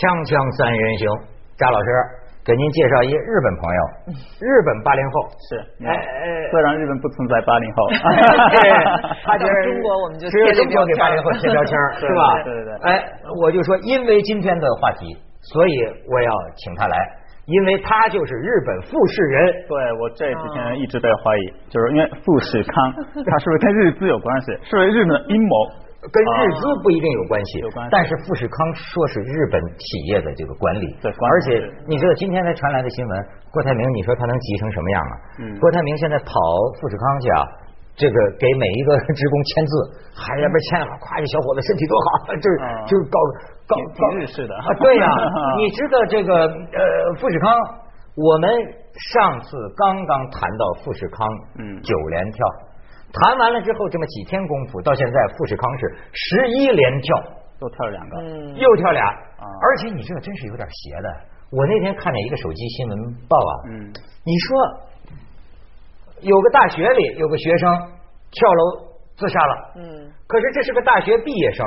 锵锵三人行，张老师给您介绍一日本朋友，日本八零后，是，哎哎虽然日本不存在八零后，他觉得中国我们就只有中国给八零后贴标签 是吧？对对对哎，我就说，因为今天的话题，所以我要请他来，因为他就是日本富士人。对我这几天一直在怀疑，就是因为富士康，他是不是跟日资有关系？是不是日本的阴谋？跟日资不一定有关系，有关系但是富士康说是日本企业的这个管理，对管理而且你知道今天才传来的新闻，郭台铭，你说他能急成什么样啊？嗯郭台铭现在跑富士康去啊，这个给每一个 职工签字，还要不签了，夸这小伙子身体多好，就是啊就是搞搞挺搞挺日式的啊，对呀、你知道这个呃富士康，我们上次刚刚谈到富士康，嗯九连跳。谈完了之后，这么几天功夫，到现在富士康是十一连跳，都跳了两个，嗯，又跳俩，啊。而且你这个真是有点邪的。我那天看见一个手机新闻报啊，嗯，你说有个大学里有个学生跳楼自杀了，嗯，可是这是个大学毕业生，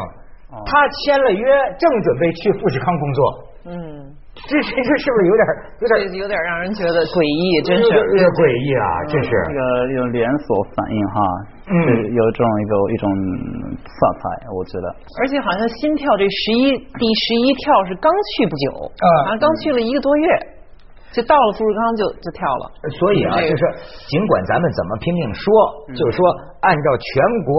哦。他签了约，正准备去富士康工作，嗯，这这这是不是有点有点有点让人觉得诡异，真是有点诡异啊？这是这个有连锁反应哈，嗯有这种一个一种色彩，我觉得。而且好像心跳这十一第十一跳是刚去不久，啊好像刚去了一个多月，就到了富士康就就跳了。所以啊，就是尽管咱们怎么拼命说，嗯就是说按照全国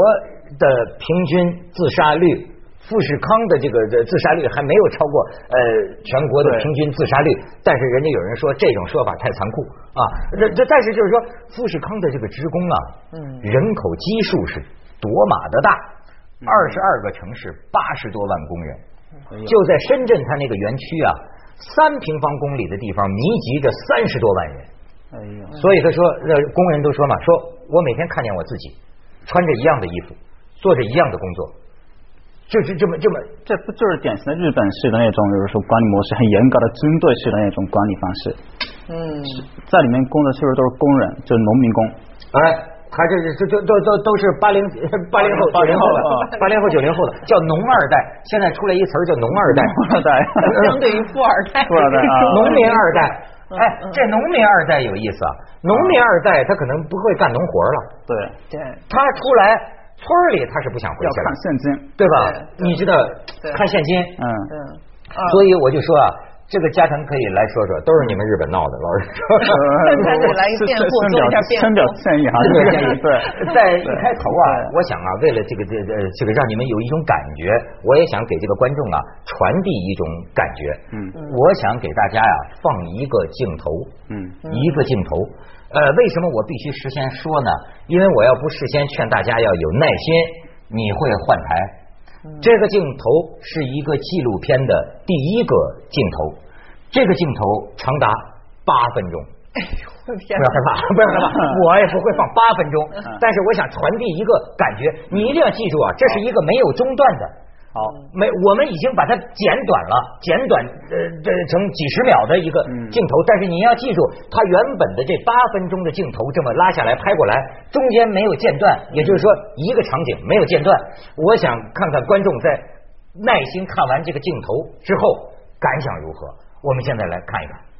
的平均自杀率。富士康的这个这自杀率还没有超过呃全国的平均自杀率，但是人家有人说这种说法太残酷啊，这这但是就是说富士康的这个职工啊，嗯人口基数是多马的大，二十二个城市八十多万工人，就在深圳它那个园区啊，三平方公里的地方密集着三十多万人。所以他说，呃，工人都说嘛，说我每天看见我自己穿着一样的衣服，做着一样的工作，就是这么这么，这不就是典型的日本式的那种，就是说管理模式很严格的针对式的那种管理方式？嗯，在里面工作是不是都是工人，就是农民工？哎，他这这这都都都是八零 八零后九零后的80后八零后九零后的，叫农二代，现在出来一词儿叫农二代，二代 相对于富二代，富二代啊农民二代。嗯哎，这农民二代有意思啊！农民二代他可能不会干农活了，对，对，他出来村儿里他是不想回要去了看，现金。对吧？对你知道看现金，嗯，嗯，啊所以我就说啊，这个加藤可以来说说，都是你们日本闹的，老实说。咱得 来一个辩护深表做一下辩护深表歉意哈，这个建议对，在一开头啊，我想啊，为了这个这这这个让你们有一种感觉，我也想给这个观众啊传递一种感觉。嗯。我想给大家呀、放一个镜头，嗯。一个镜头。呃，为什么我必须事先说呢？因为我要不事先劝大家要有耐心，你会换台。这个镜头是一个纪录片的第一个镜头，这个镜头长达八分钟。不要害怕，不要害怕，我也不会放八分钟嗯，但是我想传递一个感觉，你一定要记住啊，这是一个没有中断的。好，没，我们已经把它剪短了，剪短呃这成几十秒的一个嗯镜头，但是你要记住，它原本的这八分钟的镜头这么拉下来拍过来，中间没有间断，也就是说一个场景没有间断。我想看看观众在耐心看完这个镜头之后感想如何。我们现在来看一看。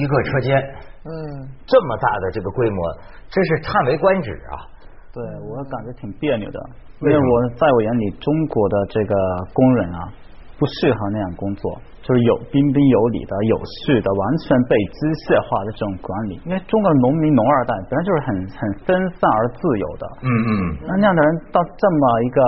一个车间，嗯，这么大的这个规模，真是叹为观止啊！对我感觉挺别扭的，因为我在我眼里，中国的这个工人啊，不适合那样工作，就是有彬彬有礼的、有序的，完全被机械化的这种管理。因为中国的农民、农二代本来就是很很分散而自由的，嗯嗯，那那样的人到这么一个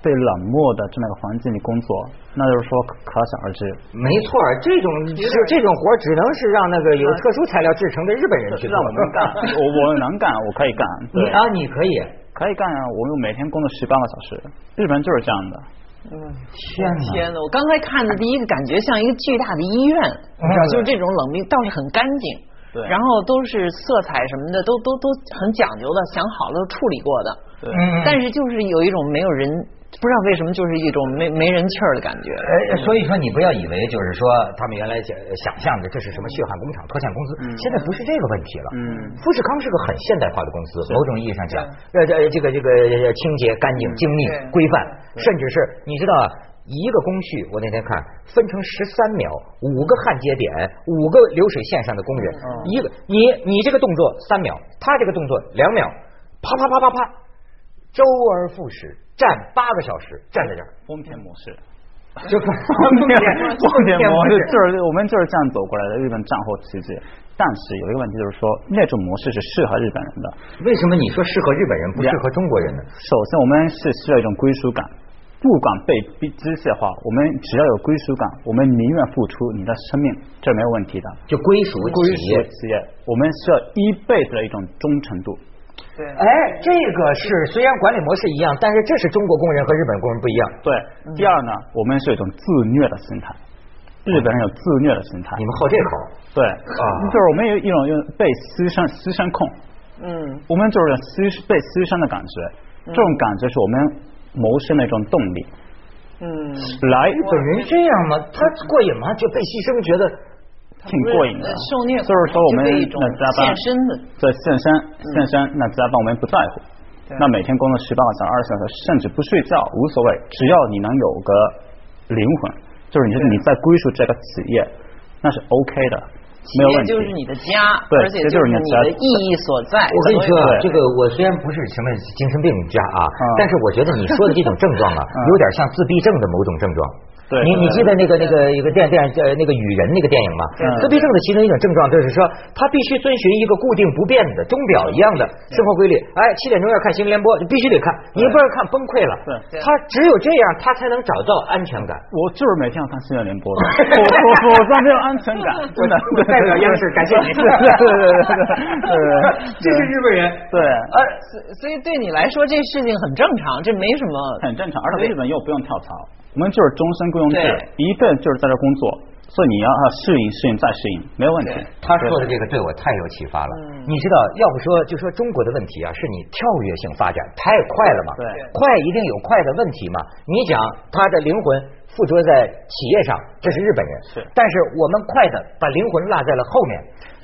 被冷漠的这么一个环境里工作，那就是说可可想而知。没错，这种是这种活儿只能是让那个有特殊材料制成的日本人去做。让我们干，我我能干，我可以干。对你啊，你可以。可以干啊！我们每天工作十八个小时，日本人就是这样的。嗯，天哪！天哪！我刚才看的第一个感觉像一个巨大的医院，你知道，就是这种冷冰倒是很干净，对。然后都是色彩什么的都都都很讲究的，想好了都处理过的，对，嗯，但是就是有一种没有人不知道为什么就是一种没没人气儿的感觉。哎，所以说你不要以为就是说他们原来想想象的这是什么血汗工厂、拖欠工资，现在不是这个问题了。嗯。富士康是个很现代化的公司，某种意义上讲，呃呃，这个这个呃清洁、干净、精密、规范，甚至是你知道啊。一个工序，我那天看分成十三秒，五个焊接点，五个流水线上的工人，一个你你这个动作三秒，他这个动作两秒，啪啪啪啪啪，周而复始，站八个小时，站在这儿，丰田模式。就 丰田丰田模式就是我们就是这样走过来的日本战后奇迹。但是有一个问题就是说，那种模式是适合日本人的。为什么你说适合日本人不适合中国人呢？首先，我们是需要一种归属感，不管被逼机械化，我们只要有归属感，我们宁愿付出你的生命，这没有问题的。就归属归属。企业，我们需要一辈子的一种忠诚度。对哎，这个是虽然管理模式一样，但是这是中国工人和日本工人不一样。对，第二呢，我们是一种自虐的心态，日本人有自虐的心态你。们好这口，对，啊就是我们有一种用被牺牲牺牲控，嗯，我们就是牺被牺牲的感觉，这种感觉是我们谋生的一种动力。嗯，来，日本人这样吗？他过瘾吗？就被牺牲，觉得挺过瘾的呃。受虐就是说我们那加班献身的，对献身献身，那加班我们不在乎。对那每天工作十八个小时、二十小时，甚至不睡觉无所谓，只要你能有个灵魂，就是你是你在归属这个企业，那是 OK 的，没有问题。企业就是你的家，对而且这就是你你的家的意义所在。我跟你说这个我虽然不是什么精神病家啊，嗯但是我觉得你说的这种症状啊，有点像自闭症的某种症状。对你你记得那个那个一个电电呃那个雨人那个电影吗？嗯自闭症的其中一种症状就是说，他必须遵循一个固定不变的钟表一样的生活规律。哎，七点钟要看新闻联播，你必须得看，你不要看崩溃了。对他只有这样，他才能找到安全感。我就是每天要看新闻联播的，我我我这没有安全感，真的。我代表央视感谢你对对对对对对，这是日本人。对，呃，所所以对你来说这事情很正常，这没什么。很正常，而且日本又不用跳槽，我们就是终身雇佣制，一辈子就是在这工作，所以你要适应适应再适应，没有问题。他说的这个对我太有启发了。嗯你知道，要不说就说中国的问题啊，是你跳跃性发展太快了嘛？对快一定有快的问题嘛。你讲他的灵魂附着在企业上，这是日本人。是。但是我们快的把灵魂落在了后面，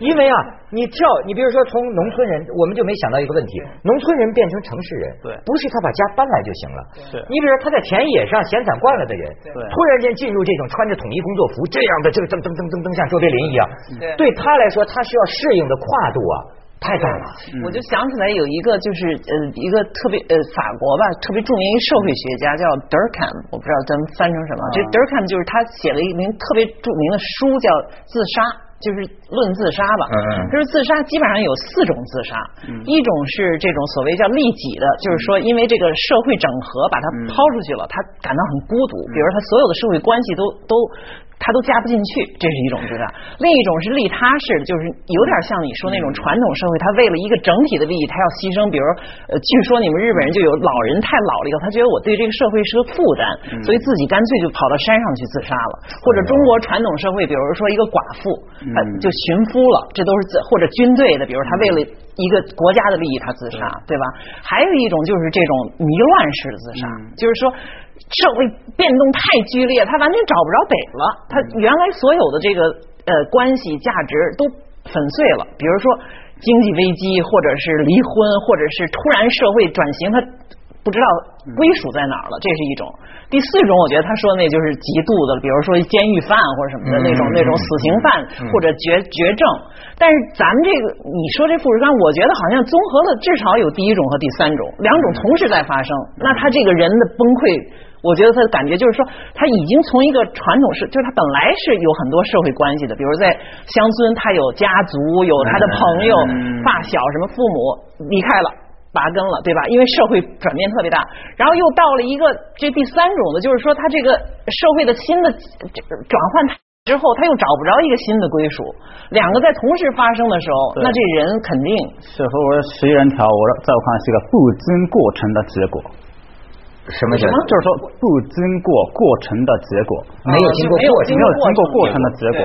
因为啊，你跳，你比如说从农村人，我们就没想到一个问题，农村人变成城市人，对。不是他把家搬来就行了。是。你比如说他在田野上闲散惯了的人，对。突然间进入这种穿着统一工作服这样的这个噔噔噔噔噔像周别林一样，对。对他来说，他需要适应的跨度啊太大了。我就想起来有一个就是呃一个特别呃法国吧特别著名一社会学家叫 Durkheim，我不知道咱们翻成什么。这 Durkheim 就是他写了一名特别著名的书叫《自杀》。就是论自杀吧，就是自杀基本上有四种自杀，一种是这种所谓叫利己的，就是说因为这个社会整合把他抛出去了，他感到很孤独，比如他所有的社会关系都都他都加不进去，这是一种自杀；另一种是利他式的，就是有点像你说那种传统社会，他为了一个整体的利益，他要牺牲。比如，呃，据说你们日本人就有老人太老了以后，他觉得我对这个社会是个负担，所以自己干脆就跑到山上去自杀了。或者中国传统社会，比如说一个寡妇，呃，就寻夫了，这都是自或者军队的，比如他为了一个国家的利益，他自杀，对吧？还有一种就是这种迷乱式的自杀，就是说。社会变动太剧烈，他完全找不着北了。他原来所有的这个呃关系价值都粉碎了，比如说经济危机，或者是离婚，或者是突然社会转型，他不知道归属在哪儿了，这是一种。第四种，我觉得他说那就是极度的，比如说监狱犯或者什么的那种那种死刑犯或者绝绝症。但是咱们这个你说这富士康，我觉得好像综合了至少有第一种和第三种，两种同时在发生。那他这个人的崩溃。我觉得他的感觉就是说，他已经从一个传统是，就是他本来是有很多社会关系的，比如在乡村，他有家族，有他的朋友、发小，什么父母离开了。拔根了，对吧？因为社会转变特别大，然后又到了一个这第三种的，就是说他这个社会的新的转换之后，他又找不着一个新的归属。两个在同时发生的时候，那这人肯定是和我的十一人条，我在我看是一个不经过程的结果。什么什么？就是说不经过过程的结果，没有经过过程，没有经过过程的结果，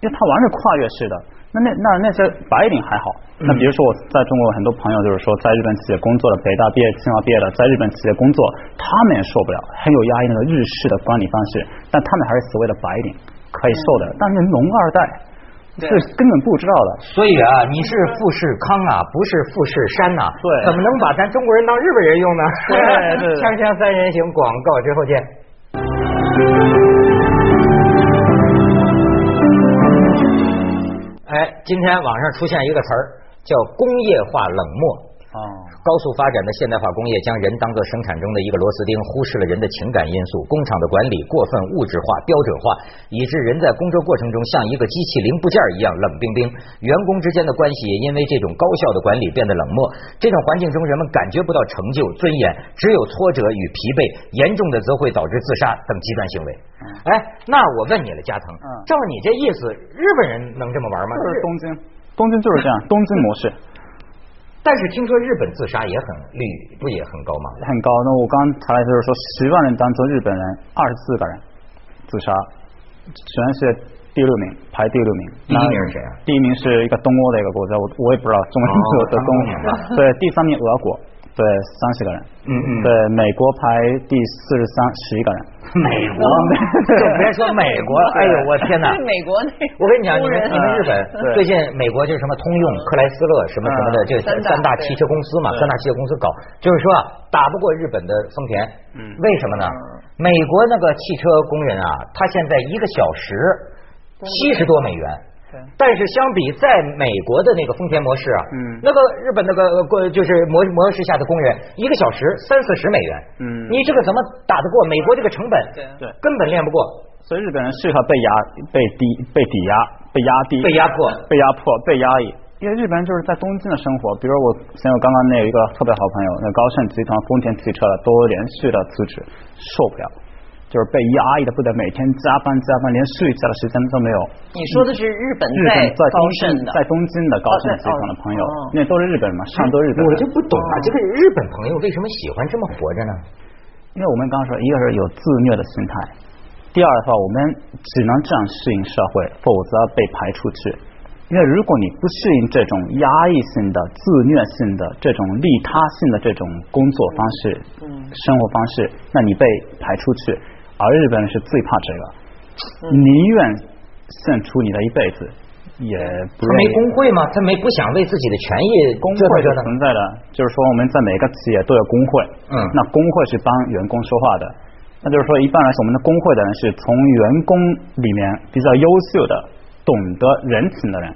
因为它完全跨越式的。那那那那些白领还好，那比如说我在中国很多朋友就是说在日本企业工作的，北大毕业、清华毕业的，在日本企业工作，他们也受不了，很有压抑那个日式的管理方式，但他们还是所谓的白领可以受的，但是农二代是根本不知道的。所以啊，你是富士康啊，不是富士山呐，对，怎么能把咱中国人当日本人用呢？对，锵锵三人行，广告之后见。今天网上出现一个词儿，叫工业化冷漠。哦，高速发展的现代化工业将人当作生产中的一个螺丝钉，忽视了人的情感因素。工厂的管理过分物质化、标准化，以致人在工作过程中像一个机器零部件一样冷冰冰。员工之间的关系也因为这种高效的管理变得冷漠。这种环境中，人们感觉不到成就、尊严，只有挫折与疲惫。严重的则会导致自杀等极端行为。哎，那我问你了，加藤，照你这意思，日本人能这么玩吗？就是东京，东京就是这样，东京模式。但是听说日本自杀也很率不也很高吗？很高。那我刚查来就是说，十万人当中日本人二十四个人自杀，全世界第六名，排第六名。第一名是谁啊？第一名是一个东欧的一个国家，我我也不知道中文的东欧。对，第三名俄国。对，三十个人。嗯嗯。对，美国排第四十三，十一个人。美国，就别说美国，哎呦我天哪！美国那，我跟你讲，你们你们日本最近美国就是什么通用、克莱斯勒什么什么的，这三大汽车公司嘛，三大汽车公司搞，就是说打不过日本的丰田。嗯。为什么呢？美国那个汽车工人啊，他现在一个小时七十多美元。但是相比在美国的那个丰田模式啊，嗯，那个日本那个过就是模模式下的工人，一个小时三四十美元，嗯，你这个怎么打得过美国这个成本？对对，根本练不过。所以日本人适合被压、被低、被抵压、被压低、被压迫、被压迫、被压抑。因为日本人就是在东京的生活，比如我像我刚刚那有一个特别好朋友，那高盛集团丰田汽车的都连续的辞职，受不了。就是被压抑的不得，每天加班加班，连睡觉的时间都没有。你说的是日本在在东京在东京的高盛集团的朋友，那都是日本人嘛，上都日本。我就不懂啊，这个日本朋友为什么喜欢这么活着呢？因为我们刚刚说，一个是有自虐的心态，第二的话，我们只能这样适应社会，否则被排出去。因为如果你不适应这种压抑性的、自虐性的、这种利他性的这种工作方式、生活方式，那你被排出去。而日本人是最怕这个，宁愿献出你的一辈子，也不他没工会吗？他没不想为自己的权益？工会是存在的，就是说我们在每个企业都有工会，嗯，那工会是帮员工说话的，那就是说一般来说我们的工会的人是从员工里面比较优秀的、懂得人情的人，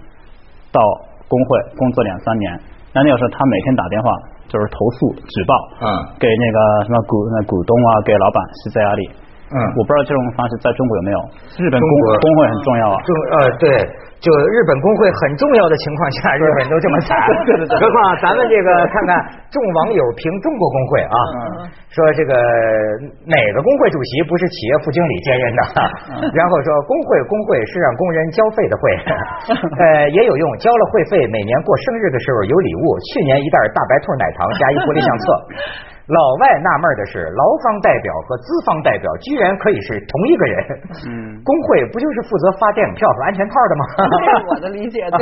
到工会工作两三年，那那个时候他每天打电话就是投诉、举报，嗯，给那个什么股那股东啊，给老板施加压力。嗯，我不知道这种方式在中国有没有。日本工工会很重要啊。中呃对，就日本工会很重要的情况下，日本都这么惨。何况咱们这个看看众网友评中国工会啊，说这个哪个工会主席不是企业副经理兼任的？然后说工会工会是让工人交费的会，呃也有用，交了会费，每年过生日的时候有礼物。去年一袋大白兔奶糖加一玻璃相册。老外纳闷的是，劳方代表和资方代表居然可以是同一个人。嗯，工会不就是负责发电影票和安全套的吗？我的理解，对。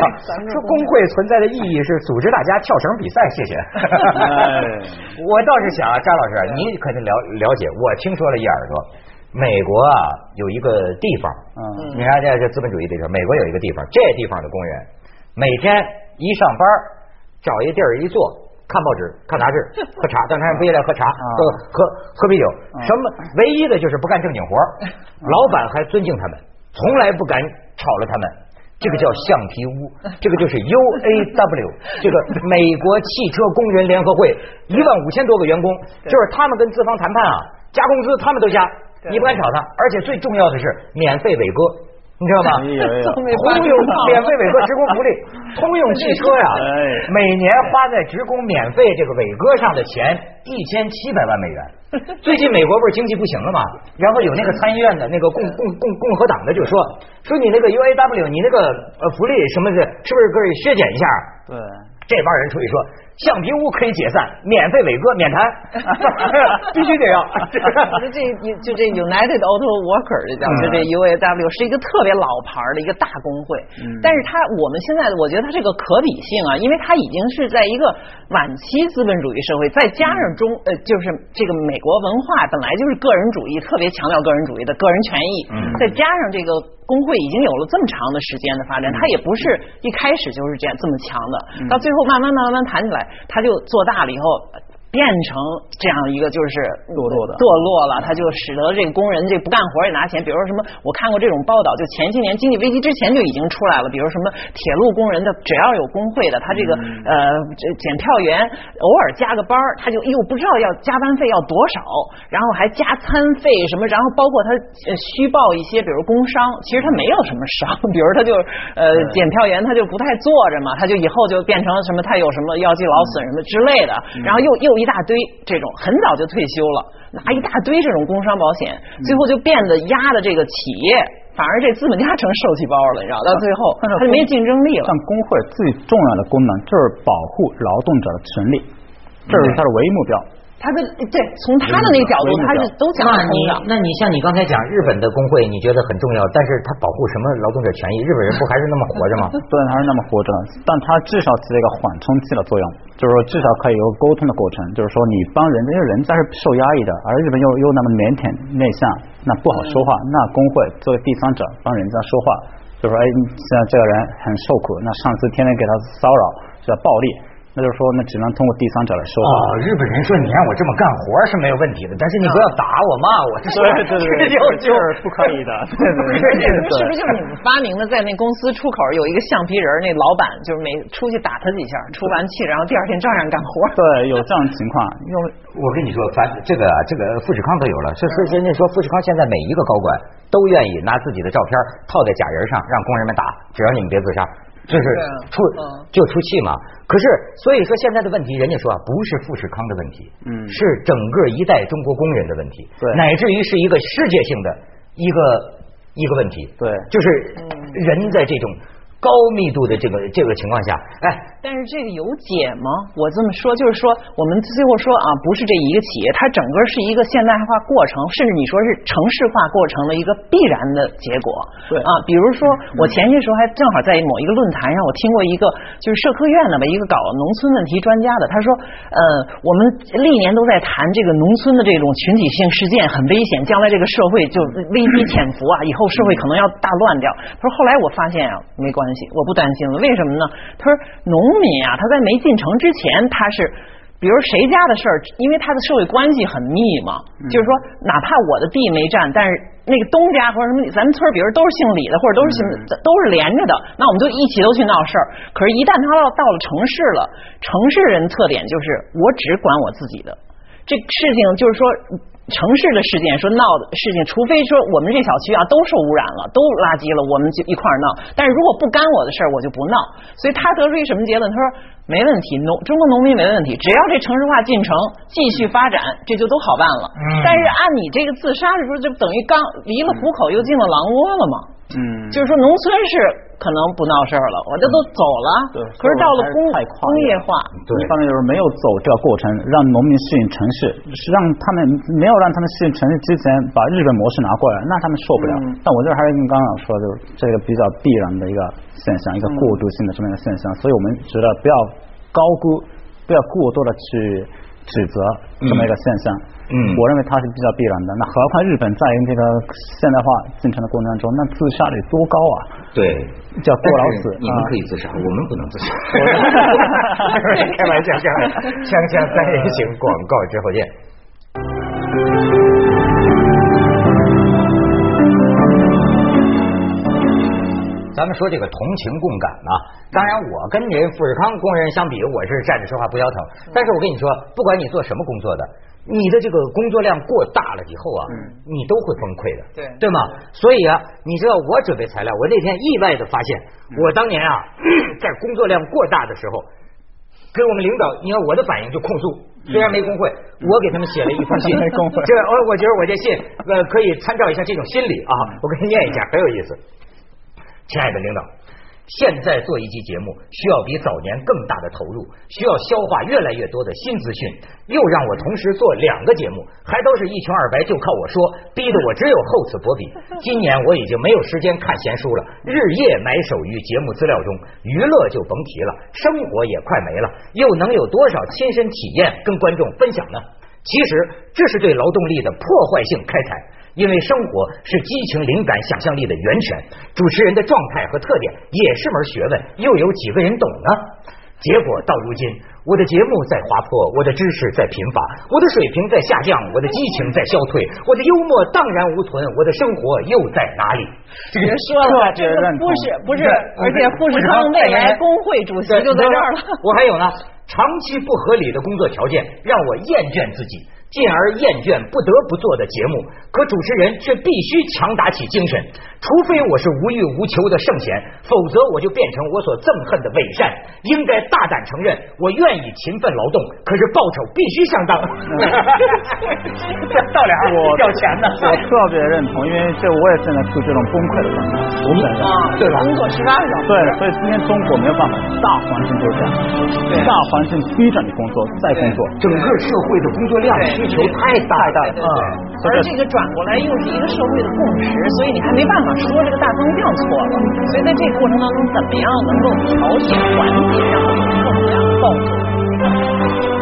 说工会存在的意义是组织大家跳绳比赛，谢谢。我倒是想，张老师，你肯定了了解。我听说了一耳朵，美国啊有一个地方，嗯，你看这这资本主义地方，美国有一个地方，这地方的工人每天一上班，找一地儿一坐。看报纸、看杂志、喝茶，当天不也来喝茶、喝喝喝啤酒？什么？唯一的就是不干正经活 老板还尊敬他们，从来不敢炒了他们。这个叫橡皮屋，这个就是 UAW，这个美国汽车工人联合会，一万五千多个员工，就是他们跟资方谈判啊，加工资他们都加，你不敢吵他，而且最重要的是免费伟哥。你知道吧？通用 免费伟哥职工福利，通用汽车呀，每年花在职工免费这个伟哥上的钱一千七百万美元。最近美国不是经济不行了吗？然后有那个参议院的那个共共共共和党的就说说你那个 UAW 你那个呃福利什么的，是不是可以削减一下？对，这帮人出去说。橡皮屋可以解散，免费伟哥免谈，必须得要。就 这就这 United Auto Worker 这叫就这 UAW 是一个特别老牌的一个大工会，但是它我们现在我觉得它这个可比性啊，因为它已经是在一个晚期资本主义社会，再加上中呃就是这个美国文化本来就是个人主义，特别强调个人主义的个人权益，再加上这个工会已经有了这么长的时间的发展，它也不是一开始就是这样这么强的，到最后慢慢慢慢谈起来。他就做大了以后。变成这样一个就是堕落的堕落了，他就使得这个工人这不干活也拿钱。比如说什么，我看过这种报道，就前些年经济危机之前就已经出来了。比如什么铁路工人的，只要有工会的，他这个呃检票员偶尔加个班他就又不知道要加班费要多少，然后还加餐费什么，然后包括他虚报一些，比如工伤，其实他没有什么伤，比如他就呃检票员他就不太坐着嘛，他就以后就变成什么他有什么腰肌劳损什么之类的，然后又又。一大堆这种很早就退休了，拿一大堆这种工伤保险，最后就变得压的这个企业，反而这资本家成受气包了，你知道？到最后他就没竞争力了。但工会最重要的功能就是保护劳动者的权利，这是它的唯一目标。他的对，从他的那个角度，他是都讲通的。那你像你刚才讲日本的工会，你觉得很重要，但是他保护什么劳动者权益？日本人不还是那么活着吗？对，还是那么活着，但他至少起了一个缓冲器的作用，就是说至少可以有沟通的过程，就是说你帮人，因为人家是受压抑的，而日本又又那么腼腆内向，那不好说话。那工会作为第三者帮人家说话，就说哎，现在这个人很受苦，那上司天天给他骚扰，叫暴力。那就是说，那只能通过第三者来说话。日本人说，你让我这么干活是没有问题的，但是你不要打我、骂 我，这对对对，就就是不可以的。对对对，是不是就是你们发明的，在那公司出口有一个橡皮人，那老板就是每出去打他几下，出完气，然后第二天照样干活。对，有这样的情况。因为我跟你说，反这个这个富士康都有了，是是人家说富士康现在每一个高管都愿意拿自己的照片套在假人上，让工人们打，只要你们别自杀。就是出就出气嘛，可是所以说现在的问题，人家说啊，不是富士康的问题，嗯，是整个一代中国工人的问题，对，乃至于是一个世界性的一个一个问题，对，就是人在这种。高密度的这个这个情况下，哎，但是这个有解吗？我这么说就是说，我们最后说啊，不是这一个企业，它整个是一个现代化过程，甚至你说是城市化过程的一个必然的结果。对啊，比如说我前些时候还正好在某一个论坛上，我听过一个就是社科院的吧，一个搞农村问题专家的，他说，呃，我们历年都在谈这个农村的这种群体性事件很危险，将来这个社会就危机潜伏啊，以后社会可能要大乱掉。他说后来我发现啊，没关系。我不担心了，为什么呢？他说，农民啊，他在没进城之前，他是，比如谁家的事儿，因为他的社会关系很密嘛，就是说，哪怕我的地没占，但是那个东家或者什么，咱们村比如都是姓李的，或者都是姓，都是连着的，那我们就一起都去闹事儿。可是，一旦他到到了城市了，城市人特点就是我只管我自己的，这事情就是说。城市的事件说闹的事情，除非说我们这小区啊都受污染了，都垃圾了，我们就一块儿闹。但是如果不干我的事儿，我就不闹。所以他得出一什么结论？他说没问题，农中国农民没问题，只要这城市化进程继续发展，这就都好办了。但是按你这个自杀的时候，就等于刚离了虎口又进了狼窝了嘛。嗯，就是说农村是可能不闹事儿了，我这都走了。对，可是到了工工业化，一方面就是没有走这个过程，让农民适应城市，是让他们没有让他们适应城市之前把日本模式拿过来，那他们受不了。但我这还是跟刚刚说的，就是这个比较必然的一个现象，一个过渡性的这么一个现象，所以我们觉得不要高估，不要过多的去。指责这么一个现象，嗯，我认为它是比较必然的。那何况日本在这个现代化进程的过程当中，那自杀率多高啊？对，叫过劳死。你们可以自杀，我们不能自杀。开玩笑，开玩笑。锵锵三人行，广告之后见。咱们说这个同情共感呢，当然我跟人富士康工人相比，我是站着说话不腰疼。但是我跟你说，不管你做什么工作的，你的这个工作量过大了以后啊，你都会崩溃的，对对吗？所以啊，你知道我准备材料，我那天意外的发现，我当年啊，在工作量过大的时候，给我们领导，你看我的反应就控诉，虽然没工会，我给他们写了一封信，没工会这我我觉得我这信呃可以参照一下这种心理啊，我给你念一下，很有意思。亲爱的领导，现在做一期节目需要比早年更大的投入，需要消化越来越多的新资讯，又让我同时做两个节目，还都是一穷二白，就靠我说，逼得我只有厚此薄彼。今年我已经没有时间看闲书了，日夜埋首于节目资料中，娱乐就甭提了，生活也快没了，又能有多少亲身体验跟观众分享呢？其实这是对劳动力的破坏性开采，因为生活是激情、灵感、想象力的源泉。主持人的状态和特点也是门学问，又有几个人懂呢？结果到如今，我的节目在滑坡，我的知识在贫乏，我的水平在下降，我的激情在消退，我的幽默荡然无存，我的生活又在哪里？别说了，这个不是不是，而且富士康未来工会主席就在这儿了。我还有呢，长期不合理的工作条件让我厌倦自己，进而厌倦不得不做的节目。可主持人却必须强打起精神，除非我是无欲无求的圣贤，否则我就变成我所憎恨的伪善。应该大胆承认，我愿意勤奋劳动，可是报酬必须相当。这到脸我要钱呢，我特别认同，因为这我也正在处于这种崩溃的状态，我本身啊，对吧工作十八个小时，对，所以今天中国没有办法，大环境就是这样，大环境逼着你工作，再工作，整个社会的工作量需求太大了，而这个转过来又是一个社会的共识，所以你还没办法说这个大方向错了。所以在这个过程当中，怎么样能够调节缓解，让它有更加暴走？